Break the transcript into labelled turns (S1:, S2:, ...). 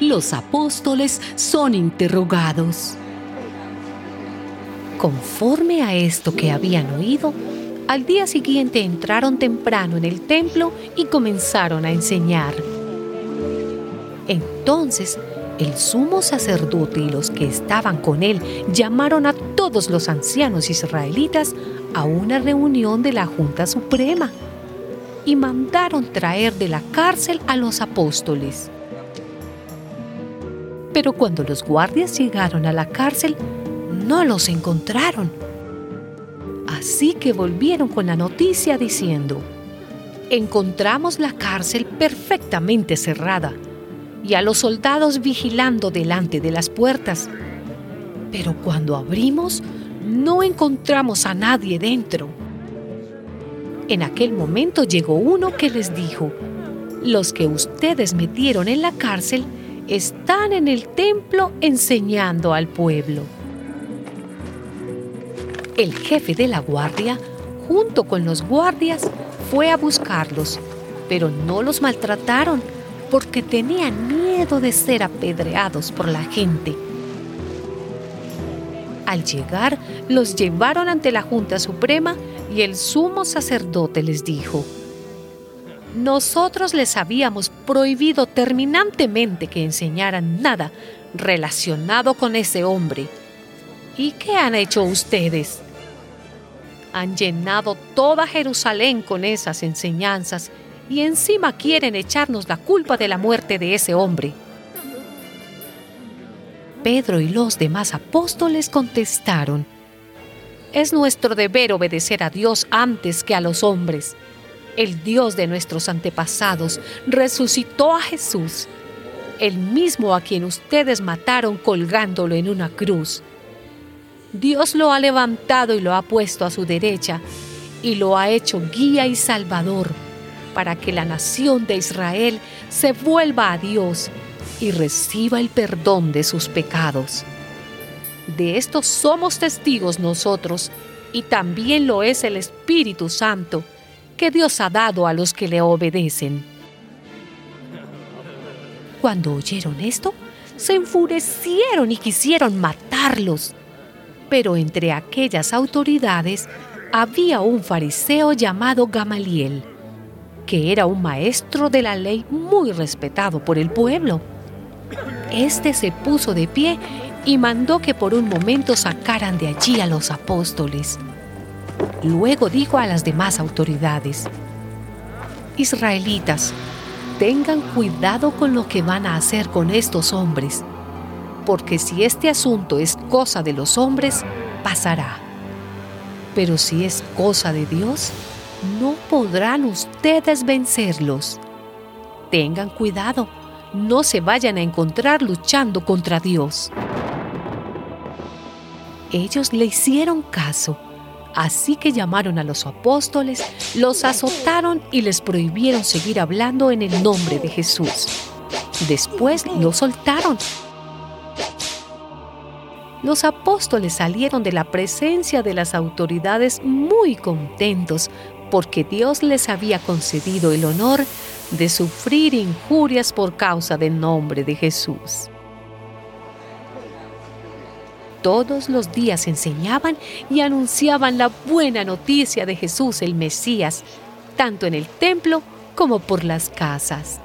S1: los apóstoles son interrogados. Conforme a esto que habían oído, al día siguiente entraron temprano en el templo y comenzaron a enseñar. Entonces el sumo sacerdote y los que estaban con él llamaron a todos los ancianos israelitas a una reunión de la Junta Suprema y mandaron traer de la cárcel a los apóstoles. Pero cuando los guardias llegaron a la cárcel, no los encontraron. Así que volvieron con la noticia diciendo, encontramos la cárcel perfectamente cerrada y a los soldados vigilando delante de las puertas. Pero cuando abrimos, no encontramos a nadie dentro. En aquel momento llegó uno que les dijo, los que ustedes metieron en la cárcel están en el templo enseñando al pueblo. El jefe de la guardia, junto con los guardias, fue a buscarlos, pero no los maltrataron porque tenían miedo de ser apedreados por la gente. Al llegar, los llevaron ante la Junta Suprema y el sumo sacerdote les dijo, nosotros les habíamos prohibido terminantemente que enseñaran nada relacionado con ese hombre. ¿Y qué han hecho ustedes? Han llenado toda Jerusalén con esas enseñanzas y encima quieren echarnos la culpa de la muerte de ese hombre. Pedro y los demás apóstoles contestaron, Es nuestro deber obedecer a Dios antes que a los hombres. El Dios de nuestros antepasados resucitó a Jesús, el mismo a quien ustedes mataron colgándolo en una cruz. Dios lo ha levantado y lo ha puesto a su derecha y lo ha hecho guía y salvador para que la nación de Israel se vuelva a Dios y reciba el perdón de sus pecados. De esto somos testigos nosotros y también lo es el Espíritu Santo que Dios ha dado a los que le obedecen. Cuando oyeron esto, se enfurecieron y quisieron matarlos. Pero entre aquellas autoridades había un fariseo llamado Gamaliel que era un maestro de la ley muy respetado por el pueblo. Este se puso de pie y mandó que por un momento sacaran de allí a los apóstoles. Luego dijo a las demás autoridades, Israelitas, tengan cuidado con lo que van a hacer con estos hombres, porque si este asunto es cosa de los hombres, pasará. Pero si es cosa de Dios, no podrán ustedes vencerlos. Tengan cuidado, no se vayan a encontrar luchando contra Dios. Ellos le hicieron caso, así que llamaron a los apóstoles, los azotaron y les prohibieron seguir hablando en el nombre de Jesús. Después los soltaron. Los apóstoles salieron de la presencia de las autoridades muy contentos porque Dios les había concedido el honor de sufrir injurias por causa del nombre de Jesús todos los días enseñaban y anunciaban la buena noticia de Jesús el Mesías, tanto en el templo como por las casas.